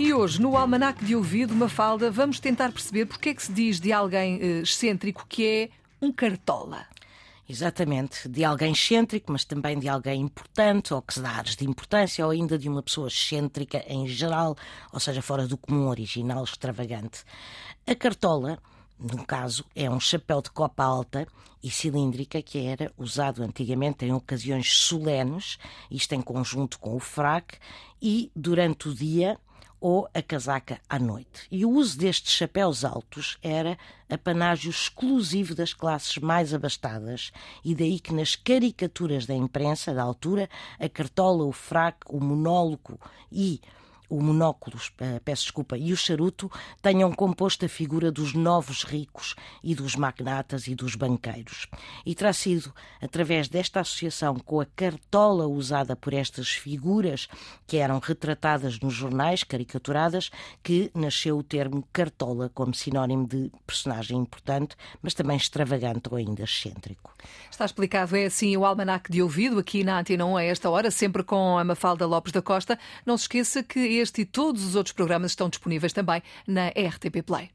E hoje, no Almanac de Ouvido, uma falda, vamos tentar perceber porque é que se diz de alguém eh, excêntrico que é um cartola. Exatamente, de alguém excêntrico, mas também de alguém importante, ou que se dá áreas de importância, ou ainda de uma pessoa excêntrica em geral, ou seja, fora do comum, original, extravagante. A cartola, no caso, é um chapéu de copa alta e cilíndrica que era usado antigamente em ocasiões solenes, isto em conjunto com o fraque, e durante o dia ou a casaca à noite. E o uso destes chapéus altos era apanágio exclusivo das classes mais abastadas, e daí que nas caricaturas da imprensa da altura, a cartola, o fraque, o monólogo e o monóculo, eh, peço desculpa, e o charuto tenham composto a figura dos novos ricos e dos magnatas e dos banqueiros. E terá sido através desta associação com a cartola usada por estas figuras que eram retratadas nos jornais, caricaturadas, que nasceu o termo cartola como sinónimo de personagem importante, mas também extravagante ou ainda excêntrico. Está explicado, é assim o almanac de ouvido aqui na Antena 1 a esta hora, sempre com a Mafalda Lopes da Costa. Não se esqueça que este e todos os outros programas estão disponíveis também na RTP Play.